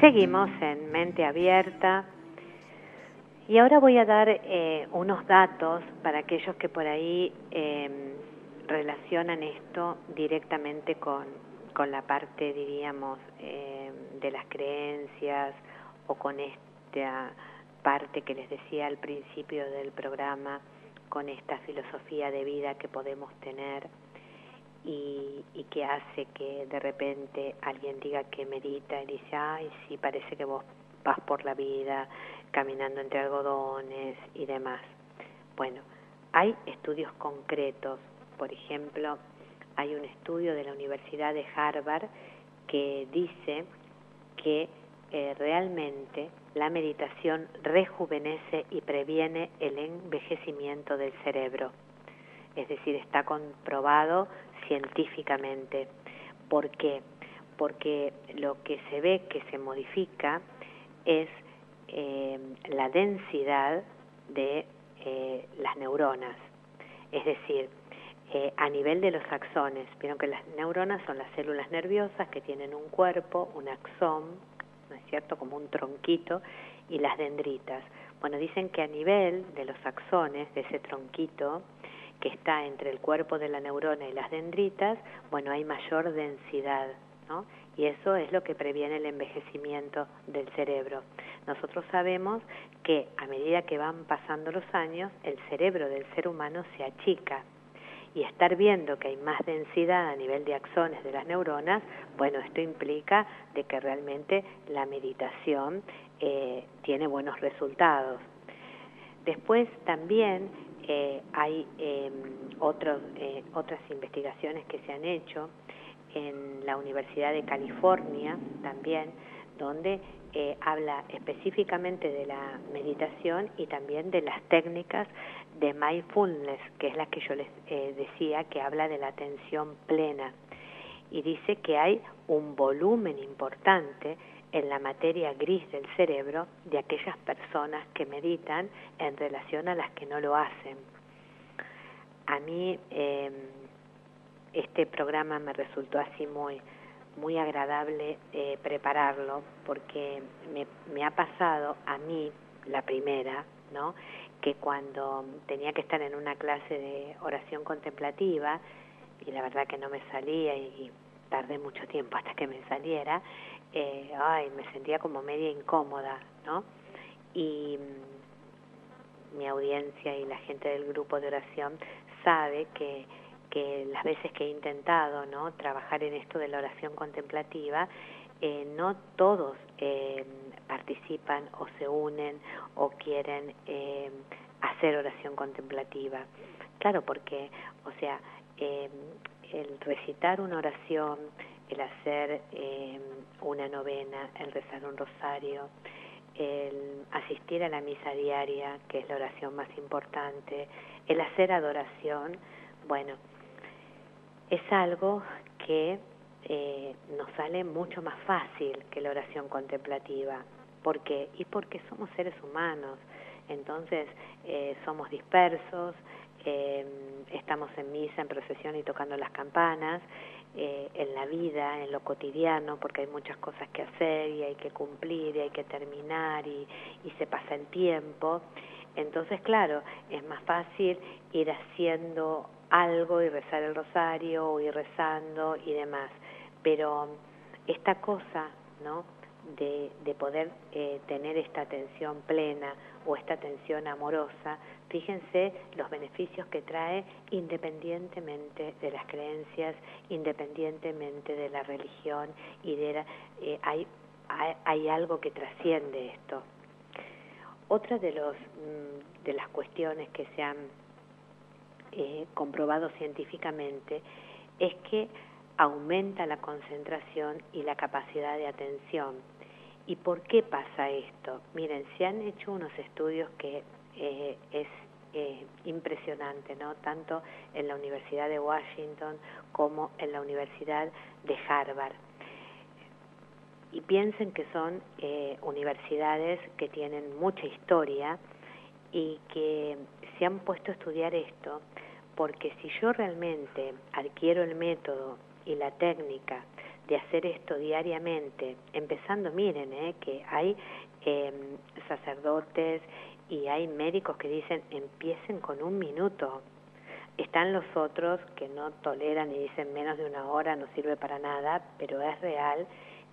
Seguimos en mente abierta. Y ahora voy a dar eh, unos datos para aquellos que por ahí em, relacionan esto directamente con, con la parte, diríamos, em, de las creencias o con esta parte que les decía al principio del programa, con esta filosofía de vida que podemos tener y, y, que hace que de repente alguien diga que medita y dice, ay, sí, parece que vos vas por la vida caminando entre algodones y demás. Bueno, hay estudios concretos, por ejemplo, hay un estudio de la Universidad de Harvard que dice que eh, realmente la meditación rejuvenece y previene el envejecimiento del cerebro. Es decir, está comprobado científicamente. ¿Por qué? Porque lo que se ve que se modifica es eh, la densidad de eh, las neuronas. Es decir, eh, a nivel de los axones, vieron que las neuronas son las células nerviosas que tienen un cuerpo, un axón, ¿no es cierto?, como un tronquito, y las dendritas. Bueno, dicen que a nivel de los axones, de ese tronquito, que está entre el cuerpo de la neurona y las dendritas, bueno, hay mayor densidad, ¿no? Y eso es lo que previene el envejecimiento del cerebro. Nosotros sabemos que a medida que van pasando los años, el cerebro del ser humano se achica. Y estar viendo que hay más densidad a nivel de axones de las neuronas, bueno, esto implica de que realmente la meditación eh, tiene buenos resultados. Después también eh, hay em, eh, otras investigaciones que se han hecho en la Universidad de California también, donde eh, habla específicamente de la meditación y también de las técnicas de mindfulness, que es la que yo les decía, que habla de la atención plena. Y dice que hay un volumen importante en la materia gris del cerebro de aquellas personas que meditan en relación a las que no lo hacen. A mí em, este programa me resultó así muy muy agradable eh, prepararlo porque me, me ha pasado a mí la primera, ¿no? Que cuando tenía que estar en una clase de oración contemplativa y la verdad que no me salía y tardé mucho tiempo hasta que me saliera, eh, ay, me sentía como media incómoda, ¿no? Y mm, mi audiencia y la gente del grupo de oración sabe que, que las veces que he intentado, ¿no? Trabajar en esto de la oración contemplativa, eh, no todos eh, participan o se unen o quieren eh, hacer oración contemplativa. Claro, porque, o sea, eh, el recitar una oración, el hacer eh, una novena, el rezar un rosario, el asistir a la misa diaria, que es la oración más importante, el hacer adoración, bueno, es algo que eh, nos sale mucho más fácil que la oración contemplativa. ¿Por qué? Y porque somos seres humanos, entonces eh, somos dispersos, eh, estamos en misa, en procesión y tocando las campanas, eh, en la vida, en lo cotidiano, porque hay muchas cosas que hacer y hay que cumplir y hay que terminar y, y se pasa el tiempo. Entonces, claro, es más fácil ir haciendo algo y rezar el rosario o ir rezando y demás. Pero esta cosa, ¿no? De, de poder eh, tener esta atención plena o esta atención amorosa, Fíjense los beneficios que trae independientemente de las creencias, independientemente de la religión y de eh, hay, hay, algo que trasciende esto. Otra de, los, mm, de las cuestiones que se han eh, comprobado científicamente es que aumenta la concentración y la capacidad de atención. ¿Y por qué pasa esto? Miren, se han hecho unos estudios que eh, es eh, impresionante, ¿no? Tanto en la Universidad de Washington como en la Universidad de Harvard. Y piensen que son eh, universidades que tienen mucha historia y que se han puesto a estudiar esto porque si yo realmente adquiero el método y la técnica de hacer esto diariamente, empezando, miren, eh, que hay eh, sacerdotes y hay médicos que dicen empiecen con un minuto. Están los otros que no toleran y dicen menos de una hora no sirve para nada, pero es real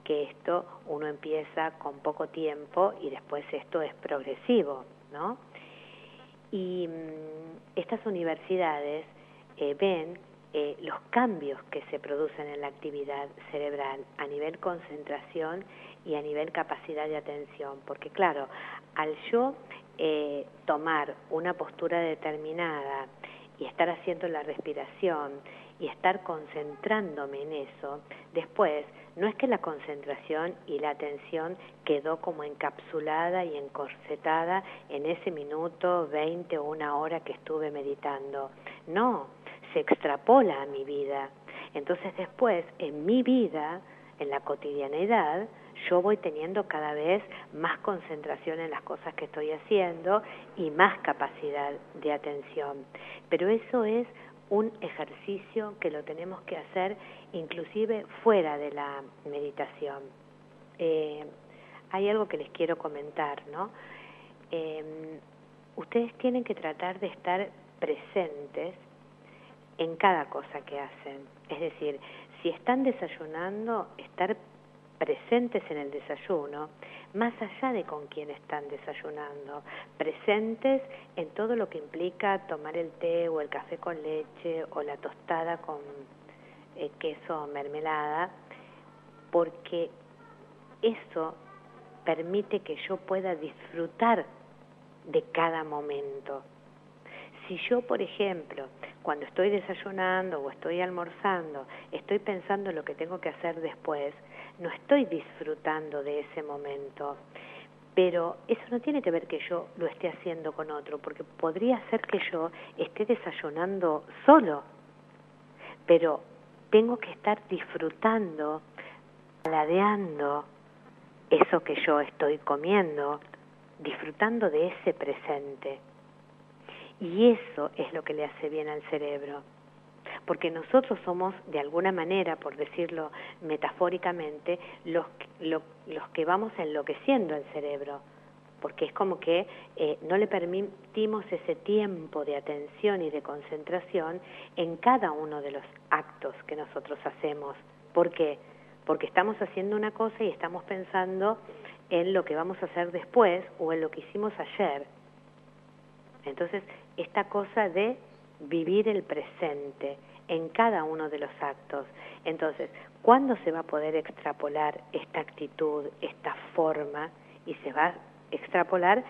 que esto uno empieza con poco tiempo y después esto es progresivo, ¿no? Y mm, estas universidades eh, ven eh, los cambios que se producen en la actividad cerebral a nivel concentración y a nivel capacidad de atención, porque claro, al yo eh, tomar una postura determinada y estar haciendo la respiración y estar concentrándome en eso, después no es que la concentración y la atención quedó como encapsulada y encorsetada en ese minuto, 20 o una hora que estuve meditando. No, extrapola a mi vida. Entonces después, en mi vida, en la cotidianidad, yo voy teniendo cada vez más concentración en las cosas que estoy haciendo y más capacidad de atención. Pero eso es un ejercicio que lo tenemos que hacer inclusive fuera de la meditación. Eh, hay algo que les quiero comentar, ¿no? Eh, ustedes tienen que tratar de estar presentes en cada cosa que hacen. Es decir, si están desayunando, estar presentes en el desayuno, más allá de con quién están desayunando, presentes en todo lo que implica tomar el té o el café con leche o la tostada con eh, queso o mermelada, porque eso permite que yo pueda disfrutar de cada momento. Si yo, por ejemplo, cuando estoy desayunando o estoy almorzando, estoy pensando en lo que tengo que hacer después, no estoy disfrutando de ese momento. Pero eso no tiene que ver que yo lo esté haciendo con otro, porque podría ser que yo esté desayunando solo, pero tengo que estar disfrutando, ladeando eso que yo estoy comiendo, disfrutando de ese presente. Y eso es lo que le hace bien al cerebro. Porque nosotros somos, de alguna manera, por decirlo metafóricamente, los, los que vamos enloqueciendo el cerebro. Porque es como que eh, no le permitimos ese tiempo de atención y de concentración en cada uno de los actos que nosotros hacemos. ¿Por qué? Porque estamos haciendo una cosa y estamos pensando en lo que vamos a hacer después o en lo que hicimos ayer entonces, esta cosa de vivir el presente en cada uno de los actos. Entonces, ¿cuándo se va a poder extrapolar esta actitud, esta forma? Y se va a extrapolar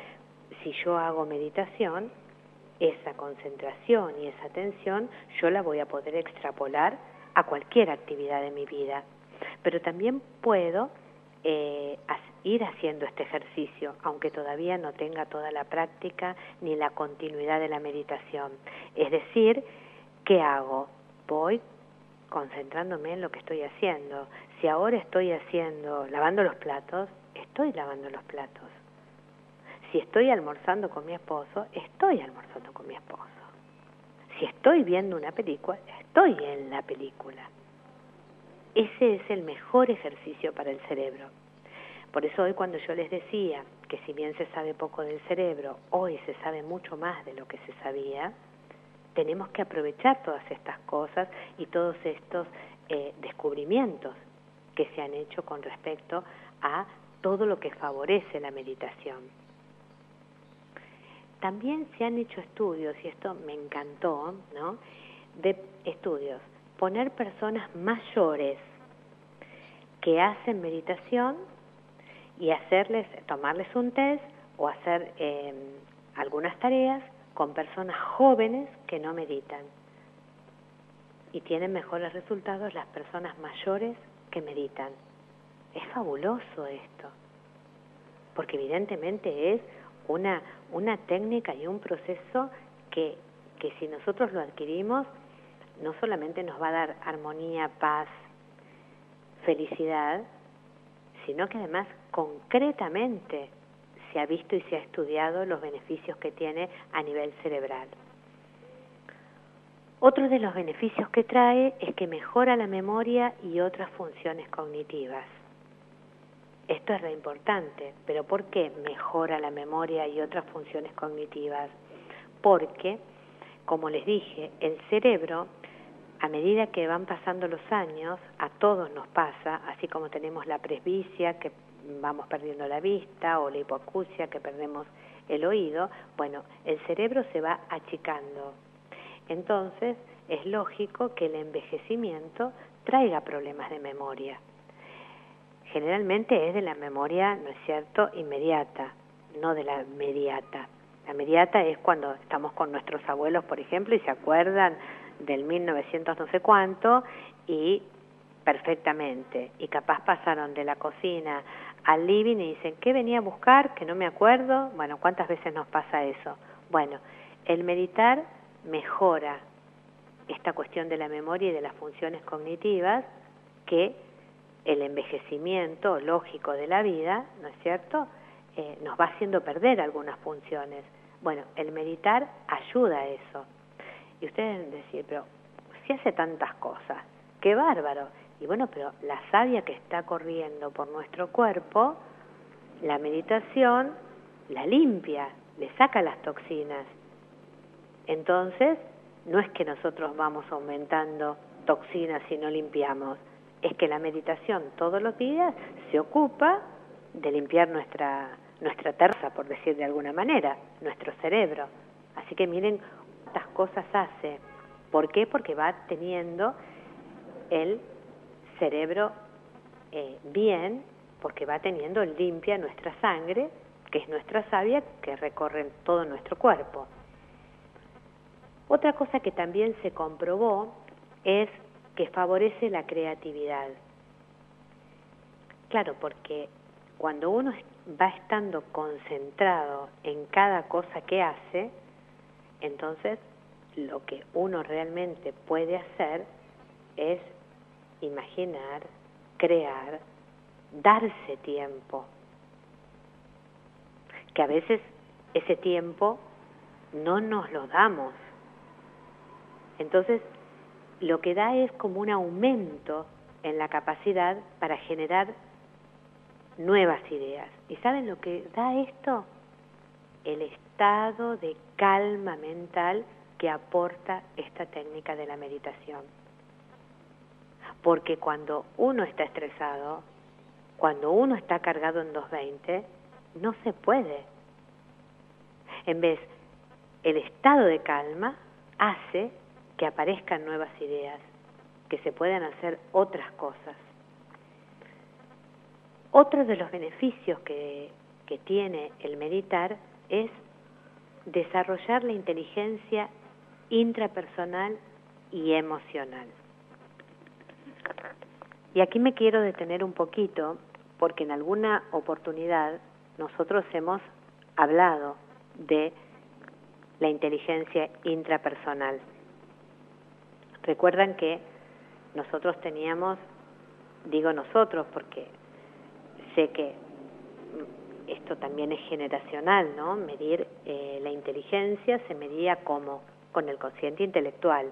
si yo hago meditación, esa concentración y esa atención, yo la voy a poder extrapolar a cualquier actividad de mi vida. Pero también puedo eh, ir haciendo este ejercicio, aunque todavía no tenga toda la práctica ni la continuidad de la meditación. Es decir, ¿qué hago? Voy concentrándome en lo que estoy haciendo. Si ahora estoy haciendo, lavando los platos, estoy lavando los platos. Si estoy almorzando con mi esposo, estoy almorzando con mi esposo. Si estoy viendo una película, estoy en la película. Ese es el mejor ejercicio para el cerebro. Por eso hoy cuando yo les decía que si bien se sabe poco del cerebro, hoy se sabe mucho más de lo que se sabía, tenemos que aprovechar todas estas cosas y todos estos eh, descubrimientos que se han hecho con respecto a todo lo que favorece la meditación. También se han hecho estudios, y esto me encantó, ¿no? De estudios poner personas mayores que hacen meditación y hacerles, tomarles un test o hacer em, algunas tareas con personas jóvenes que no meditan. Y tienen mejores resultados las personas mayores que meditan. Es fabuloso esto, porque evidentemente es una, una técnica y un proceso que, que si nosotros lo adquirimos, no solamente nos va a dar armonía, paz, felicidad, sino que además concretamente se ha visto y se ha estudiado los beneficios que tiene a nivel cerebral. Otro de los beneficios que trae es que mejora la memoria y otras funciones cognitivas. Esto es re importante, pero ¿por qué mejora la memoria y otras funciones cognitivas? Porque, como les dije, el cerebro, a medida que van pasando los años, a todos nos pasa, así como tenemos la presbicia, que vamos perdiendo la vista, o la hipoacusia, que perdemos el oído, bueno, el cerebro se va achicando. Entonces, es lógico que el envejecimiento traiga problemas de memoria generalmente es de la memoria, ¿no es cierto?, inmediata, no de la mediata. La mediata es cuando estamos con nuestros abuelos, por ejemplo, y se acuerdan del 1900 no sé cuánto y perfectamente. Y capaz pasaron de la cocina al living y dicen, ¿qué venía a buscar? Que no me acuerdo. Bueno, ¿cuántas veces nos pasa eso? Bueno, el meditar mejora esta cuestión de la memoria y de las funciones cognitivas que el envejecimiento lógico de la vida, ¿no es cierto?, eh, nos va haciendo perder algunas funciones. Bueno, el meditar ayuda a eso. Y ustedes decir, pero si hace tantas cosas, qué bárbaro. Y bueno, pero la savia que está corriendo por nuestro cuerpo, la meditación la limpia, le saca las toxinas. Entonces, no es que nosotros vamos aumentando toxinas si no limpiamos, es que la meditación todos los días se ocupa de limpiar nuestra, nuestra terza, por decir de alguna manera, nuestro cerebro. Así que miren cuántas cosas hace. ¿Por qué? Porque va teniendo el cerebro eh, bien, porque va teniendo limpia nuestra sangre, que es nuestra savia, que recorre todo nuestro cuerpo. Otra cosa que también se comprobó es que favorece la creatividad. Claro, porque cuando uno va estando concentrado en cada cosa que hace, entonces lo que uno realmente puede hacer es imaginar, crear, darse tiempo. Que a veces ese tiempo no nos lo damos. Entonces lo que da es como un aumento en la capacidad para generar nuevas ideas. ¿Y saben lo que da esto? El estado de calma mental que aporta esta técnica de la meditación. Porque cuando uno está estresado, cuando uno está cargado en 220, no se puede. En vez, el estado de calma hace que aparezcan nuevas ideas, que se puedan hacer otras cosas. Otro de los beneficios que, que tiene el meditar es desarrollar la inteligencia intrapersonal y emocional. Y aquí me quiero detener un poquito porque en alguna oportunidad nosotros hemos hablado de la inteligencia intrapersonal. Recuerdan que nosotros teníamos, digo nosotros porque sé que esto también es generacional, ¿no? Medir eh, la inteligencia se medía como con el consciente intelectual.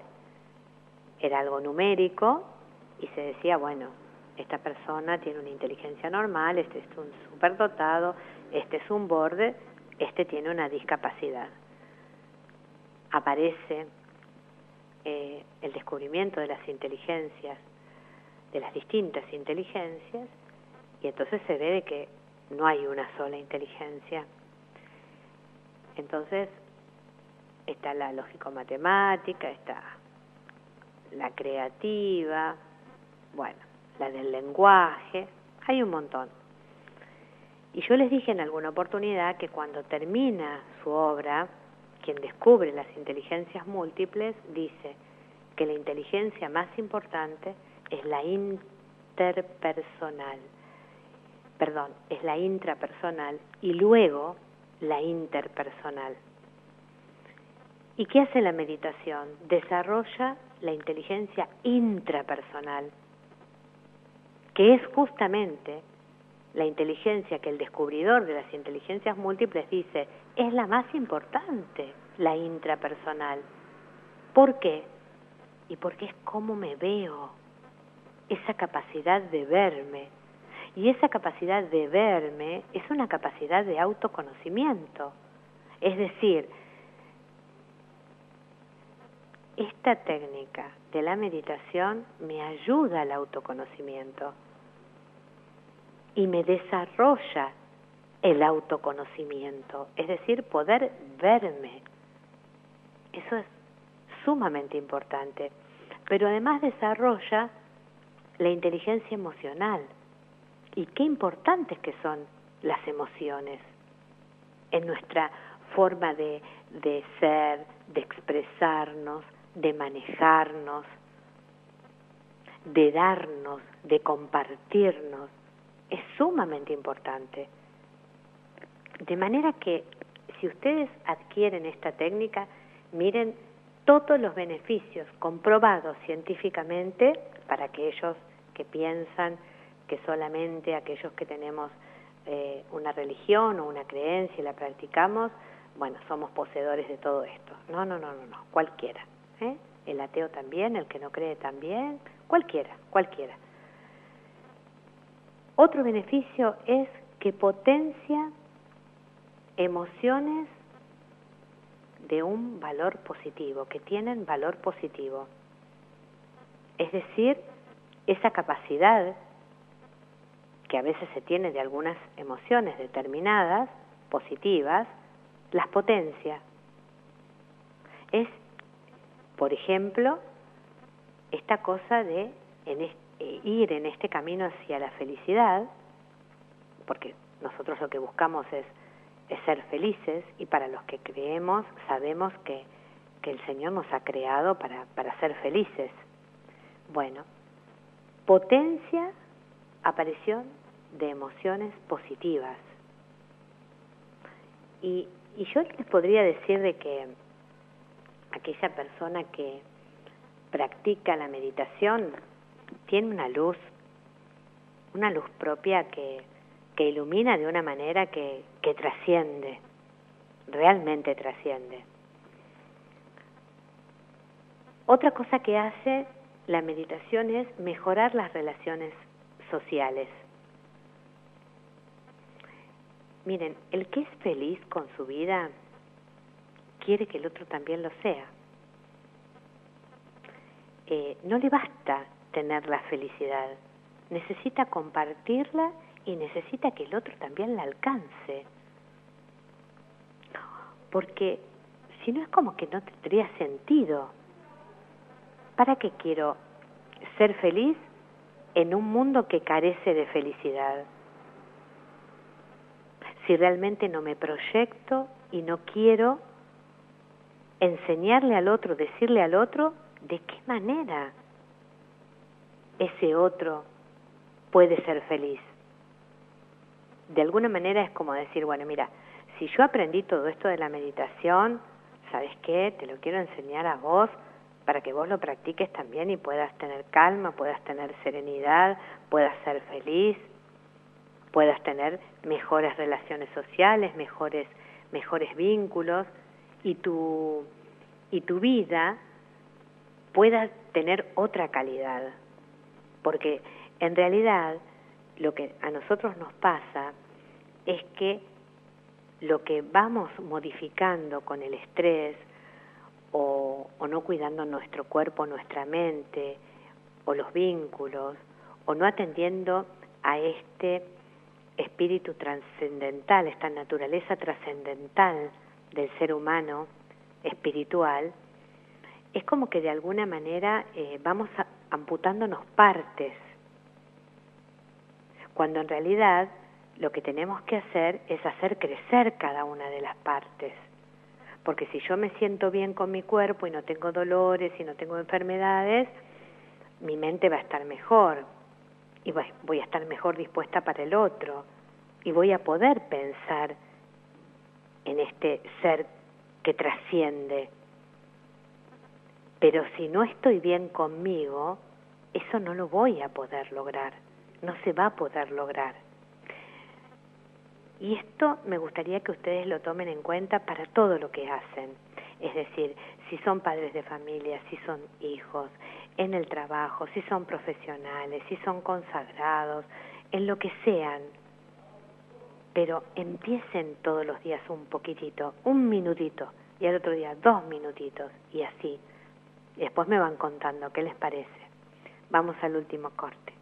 Era algo numérico y se decía, bueno, esta persona tiene una inteligencia normal, este es un superdotado, este es un borde, este tiene una discapacidad. Aparece eh, el descubrimiento de las inteligencias, de las distintas inteligencias, y entonces se ve de que no hay una sola inteligencia. Entonces está la lógico-matemática, está la creativa, bueno, la del lenguaje, hay un montón. Y yo les dije en alguna oportunidad que cuando termina su obra, quien descubre las inteligencias múltiples, dice que la inteligencia más importante es la interpersonal, perdón, es la intrapersonal y luego la interpersonal. ¿Y qué hace la meditación? Desarrolla la inteligencia intrapersonal, que es justamente la inteligencia que el descubridor de las inteligencias múltiples dice es la más importante, la intrapersonal. ¿Por qué? y porque es cómo me veo, esa capacidad de verme. Y esa capacidad de verme es una capacidad de autoconocimiento. Es decir, esta técnica de la meditación me ayuda al autoconocimiento y me desarrolla el autoconocimiento, es decir, poder verme. Eso es sumamente importante. Pero además desarrolla la inteligencia emocional. Y qué importantes que son las emociones en nuestra forma de, de ser, de expresarnos, de manejarnos, de darnos, de compartirnos. Es sumamente importante. De manera que si ustedes adquieren esta técnica, miren todos los beneficios comprobados científicamente para aquellos que piensan que solamente aquellos que tenemos eh, una religión o una creencia y la practicamos, bueno, somos poseedores de todo esto. No, no, no, no, no, cualquiera. ¿eh? El ateo también, el que no cree también, cualquiera, cualquiera. Otro beneficio es que potencia emociones de un valor positivo, que tienen valor positivo. Es decir, esa capacidad que a veces se tiene de algunas emociones determinadas, positivas, las potencia. Es, por ejemplo, esta cosa de eh, ir en este camino hacia la felicidad, porque nosotros lo que buscamos es es ser felices y para los que creemos sabemos que, que el Señor nos ha creado para, para ser felices. Bueno, potencia aparición de emociones positivas. Y, y yo les podría decir de que aquella persona que practica la meditación tiene una luz, una luz propia que, que ilumina de una manera que, que trasciende, realmente trasciende. Otra cosa que hace la meditación es mejorar las relaciones sociales. Miren, el que es feliz con su vida quiere que el otro también lo sea. Eh, no le basta tener la felicidad, necesita compartirla y necesita que el otro también la alcance. Porque si no es como que no tendría sentido. ¿Para qué quiero ser feliz en un mundo que carece de felicidad? Si realmente no me proyecto y no quiero enseñarle al otro, decirle al otro de qué manera ese otro puede ser feliz de alguna manera es como decir, bueno, mira, si yo aprendí todo esto de la meditación, ¿sabes qué? Te lo quiero enseñar a vos para que vos lo practiques también y puedas tener calma, puedas tener serenidad, puedas ser feliz, puedas tener mejores relaciones sociales, mejores mejores vínculos y tu y tu vida pueda tener otra calidad. Porque en realidad lo que a nosotros nos pasa es que lo que vamos modificando con el estrés o, no cuidando nuestro cuerpo, nuestra mente o los vínculos o no atendiendo a este espíritu trascendental, esta naturaleza trascendental del ser humano espiritual, es como que de alguna manera eh, vamos amputándonos partes cuando en realidad lo que tenemos que hacer es hacer crecer cada una de las partes. Porque si yo me siento bien con mi cuerpo y no tengo dolores y no tengo enfermedades, mi mente va a estar mejor y voy a estar mejor dispuesta para el otro y voy a poder pensar en este ser que trasciende. Pero si no estoy bien conmigo, eso no lo voy a poder lograr no se va a poder lograr. Y esto me gustaría que ustedes lo tomen en cuenta para todo lo que hacen. Es decir, si son padres de familia, si son hijos, en el trabajo, si son profesionales, si son consagrados, en lo que sean, pero empiecen todos los días un poquitito, un minutito, y al otro día dos minutitos, y así. Después me van contando qué les parece. Vamos al último corte.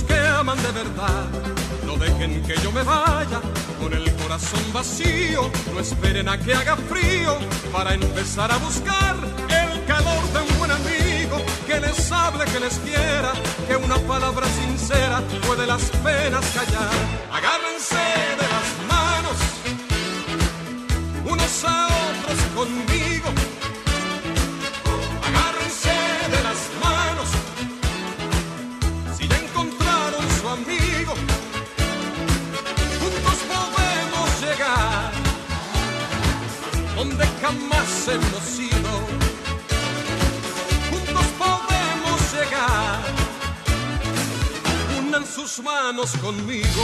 Que aman de verdad. No dejen que yo me vaya con el corazón vacío, no esperen a que haga frío para empezar a buscar el calor de un buen amigo que les hable, que les quiera, que una palabra sincera puede las penas callar. Agárrense de las manos unos a otros conmigo hemos ido. Juntos podemos llegar. Unan sus manos conmigo.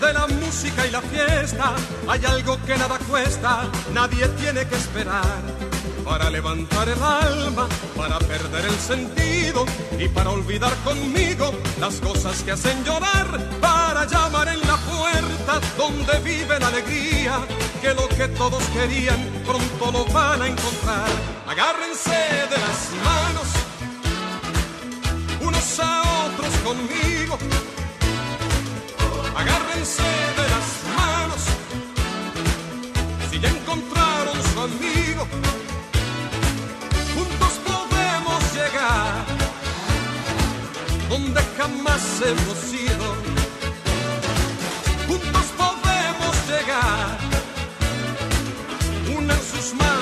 de la y la fiesta. Hay algo que nada cuesta, nadie tiene que esperar. Para levantar el alma, para perder el sentido y para olvidar conmigo las cosas que hacen llorar. Para llamar en la puerta donde vive la alegría, que lo que todos querían pronto lo van a encontrar. Agárrense de las manos, unos a otros conmigo agárrense de las manos. Si ya encontraron su amigo, juntos podemos llegar donde jamás hemos ido. Juntos podemos llegar, unan sus manos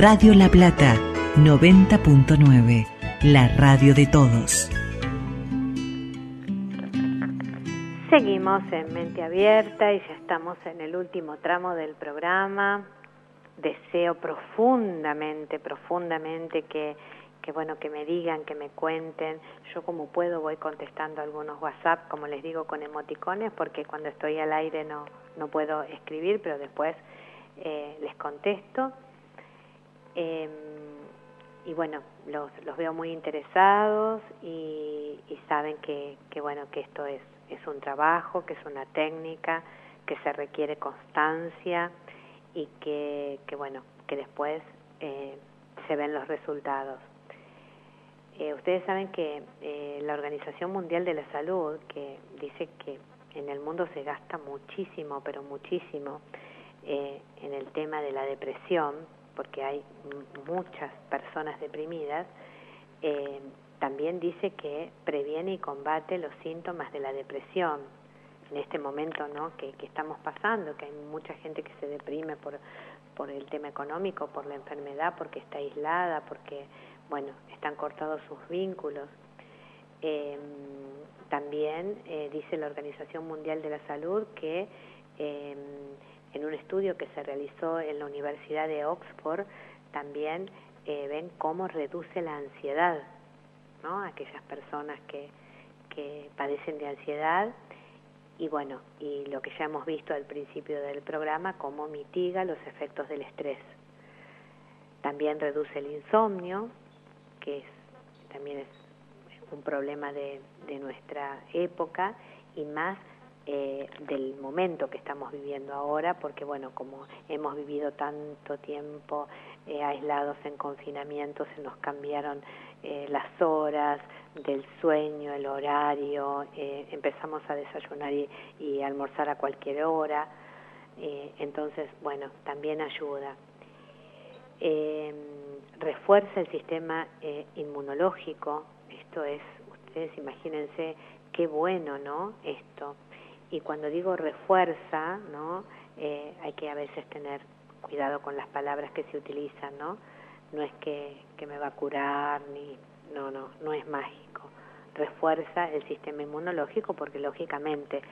Radio La Plata 90.9, la radio de todos. Seguimos en Mente Abierta y ya estamos en el último tramo del programa. Deseo profundamente, profundamente que, que bueno, que me digan, que me cuenten. Yo como puedo voy contestando algunos WhatsApp, como les digo, con emoticones, porque cuando estoy al aire no, no puedo escribir, pero después eh, les contesto. Eh, y bueno, los, los veo muy interesados y, y saben que, que bueno, que esto es, es un trabajo, que es una técnica, que se requiere constancia y que, que bueno, que después eh, se ven los resultados. Eh, ustedes saben que eh, la Organización Mundial de la Salud, que dice que en el mundo se gasta muchísimo, pero muchísimo, eh, en el tema de la depresión, porque hay muchas personas deprimidas, también dice que previene y combate los síntomas de la depresión en este momento ¿no? que, que estamos pasando, que hay mucha gente que se deprime por, por el tema económico, por la enfermedad, porque está aislada, porque bueno, están cortados sus vínculos. Em, también eh, dice la Organización Mundial de la Salud que em, en un estudio que se realizó en la Universidad de Oxford también eh, ven cómo reduce la ansiedad, ¿no? Aquellas personas que, que padecen de ansiedad y bueno, y lo que ya hemos visto al principio del programa, cómo mitiga los efectos del estrés. También reduce el insomnio, que también es un problema de, nuestra época y más eh, del momento que estamos viviendo ahora, porque bueno, como hemos vivido tanto tiempo eh, aislados en confinamiento, se nos cambiaron eh, las horas del sueño, el horario, empezamos a desayunar y, y, almorzar a cualquier hora, entonces bueno, también ayuda refuerza el sistema eh, inmunológico. Esto es, ustedes imagínense qué bueno, ¿no? Esto. Y cuando digo refuerza, ¿no? Eh, hay que a veces tener cuidado con las palabras que se utilizan, ¿no? No es que, que me va a curar, ni. No, no, no es mágico. Refuerza el sistema inmunológico porque, lógicamente,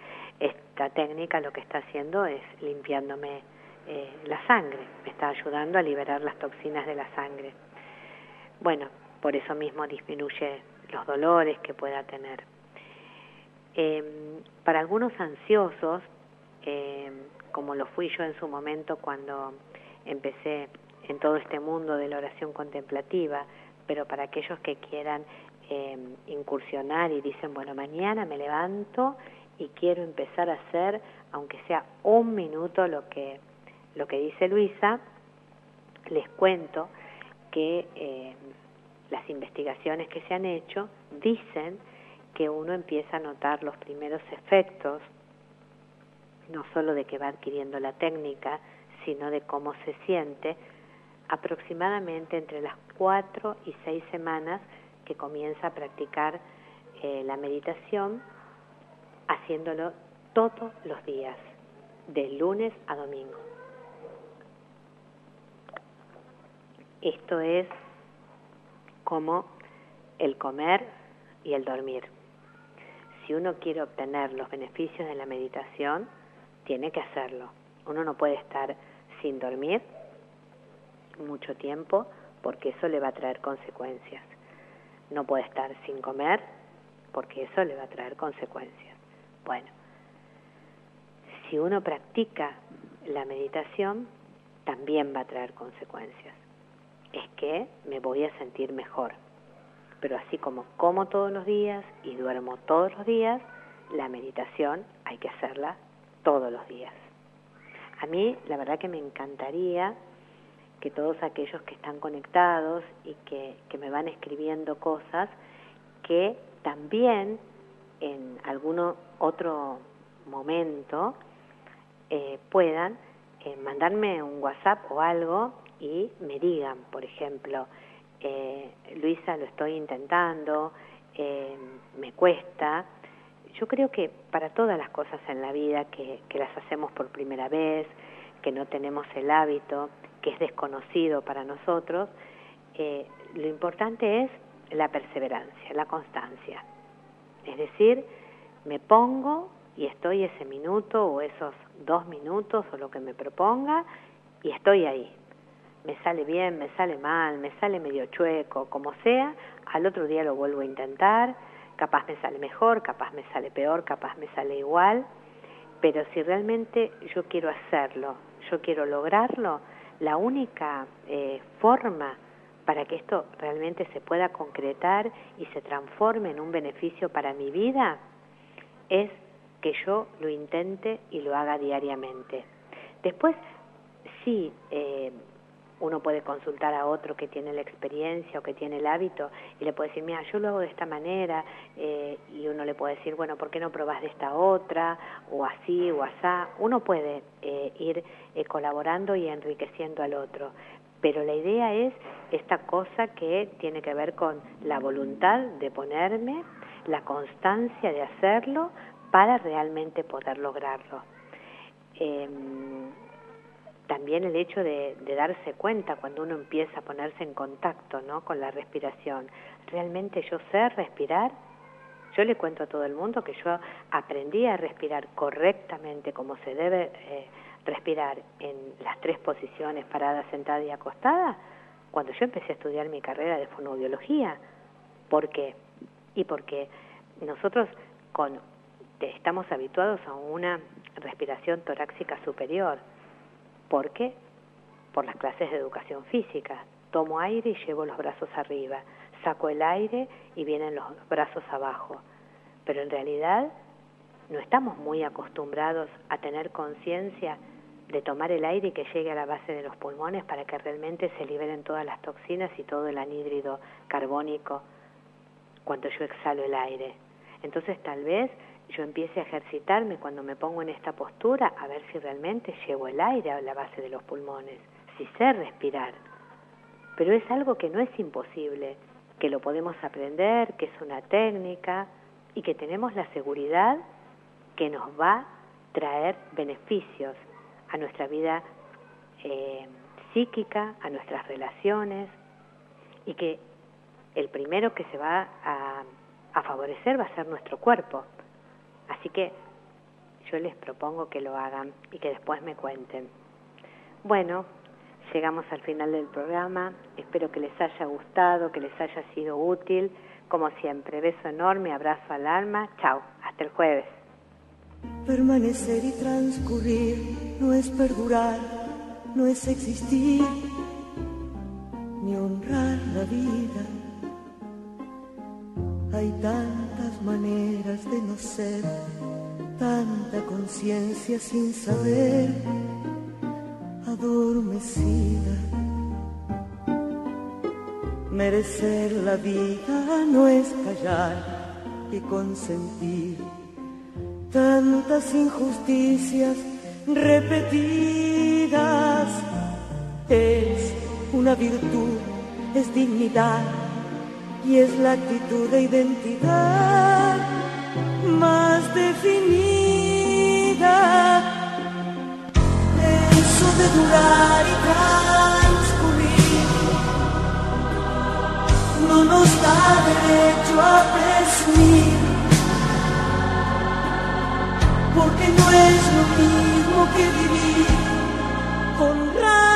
esta técnica lo que está haciendo es limpiándome eh, la sangre, me está ayudando a liberar las toxinas de la sangre. Bueno, por eso mismo disminuye los dolores que pueda tener. Eh, para algunos ansiosos, eh, como lo fui yo en su momento cuando empecé en todo este mundo de la oración contemplativa, pero para aquellos que quieran eh, incursionar y dicen, bueno, mañana me levanto y quiero empezar a hacer, aunque sea un minuto, lo que lo que dice Luisa, les cuento que las investigaciones que se han hecho dicen que uno empieza a notar los primeros efectos, no solo de que va adquiriendo la técnica, sino de cómo se siente, aproximadamente entre las cuatro y seis semanas que comienza a practicar eh, la meditación, haciéndolo todos los días, de lunes a domingo. Esto es como el comer y el dormir. Si uno quiere obtener los beneficios de la meditación, tiene que hacerlo. Uno no puede estar sin dormir mucho tiempo porque eso le va a traer consecuencias. No puede estar sin comer porque eso le va a traer consecuencias. Bueno, si uno practica la meditación, también va a traer consecuencias es que me voy a sentir mejor. Pero así como como todos los días y duermo todos los días, la meditación hay que hacerla todos los días. A mí la verdad que me encantaría que todos aquellos que están conectados y que, que me van escribiendo cosas, que también en algún otro momento eh, puedan eh, mandarme un WhatsApp o algo y me digan, por ejemplo, eh, Luisa, lo estoy intentando, eh, me cuesta. Yo creo que para todas las cosas en la vida que, las hacemos por primera vez, que no tenemos el hábito, que es desconocido para nosotros, eh, lo importante es la perseverancia, la constancia. Es decir, me pongo y estoy ese minuto o esos dos minutos o lo que me proponga y estoy ahí me sale bien, me sale mal, me sale medio chueco, como sea, al otro día lo vuelvo a intentar, capaz me sale mejor, capaz me sale peor, capaz me sale igual, pero si realmente yo quiero hacerlo, yo quiero lograrlo, la única eh, forma para que esto realmente se pueda concretar y se transforme en un beneficio para mi vida es que yo lo intente y lo haga diariamente. Después, sí, eh, uno puede consultar a otro que tiene la experiencia o que tiene el hábito y le puede decir, mira, yo lo hago de esta manera eh, y uno le puede decir, bueno, ¿por qué no probás de esta otra? O así o asá. Uno puede eh, ir eh, colaborando y enriqueciendo al otro. Pero la idea es esta cosa que tiene que ver con la voluntad de ponerme, la constancia de hacerlo para realmente poder lograrlo. También el hecho de, darse cuenta cuando uno empieza a ponerse en contacto ¿no? con la respiración. ¿Realmente yo sé respirar? Yo le cuento a todo el mundo que yo aprendí a respirar correctamente como se debe eh, respirar en las tres posiciones, parada, sentada y acostada, cuando yo empecé a estudiar mi carrera de fonoaudiología. ¿Por qué? Y porque nosotros con, estamos habituados a una respiración torácica superior ¿Por qué? Por las clases de educación física. Tomo aire y llevo los brazos arriba. Saco el aire y vienen los brazos abajo. Pero en realidad no estamos muy acostumbrados a tener conciencia de tomar el aire y que llegue a la base de los pulmones para que realmente se liberen todas las toxinas y todo el anhídrido carbónico cuando yo exhalo el aire. Entonces tal vez yo empiece a ejercitarme cuando me pongo en esta postura a ver si realmente llevo el aire a la base de los pulmones, si sé respirar. Pero es algo que no es imposible, que lo podemos aprender, que es una técnica y que tenemos la seguridad que nos va a traer beneficios a nuestra vida eh, psíquica, a nuestras relaciones y que el primero que se va a favorecer va a ser nuestro cuerpo Así que yo les propongo que lo hagan y que después me cuenten. Bueno, llegamos al final del programa. Espero que les haya gustado, que les haya sido útil. Como siempre, beso enorme, abrazo al alma. Chao, hasta el jueves. Permanecer y transcurrir no es perdurar, no es existir, ni honrar la vida. Hay maneras de no ser, tanta conciencia sin saber, adormecida. Merecer la vida no es callar y consentir tantas injusticias repetidas. Es una virtud, es dignidad y es la actitud de identidad más definida. Eso de durar y transcurrir no nos da derecho a presumir, porque no es lo mismo que vivir, honrar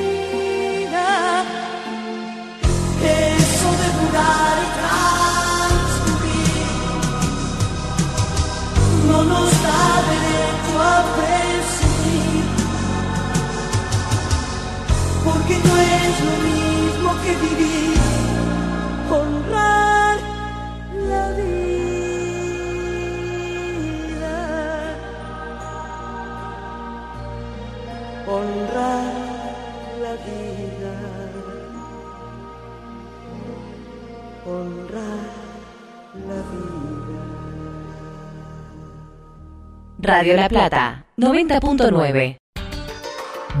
Radio La Plata, 90.9.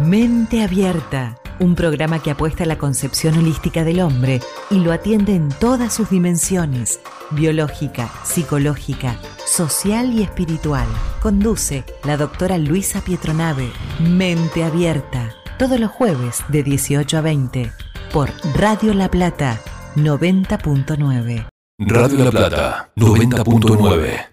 Mente Abierta un programa que apuesta a la concepción holística del hombre y lo atiende en todas sus dimensiones, biológica, psicológica, social y espiritual. Conduce la doctora Luisa Pietronave, Mente Abierta, todos los jueves de 18 a 20 por Radio La Plata 90.9. Radio La Plata 90.9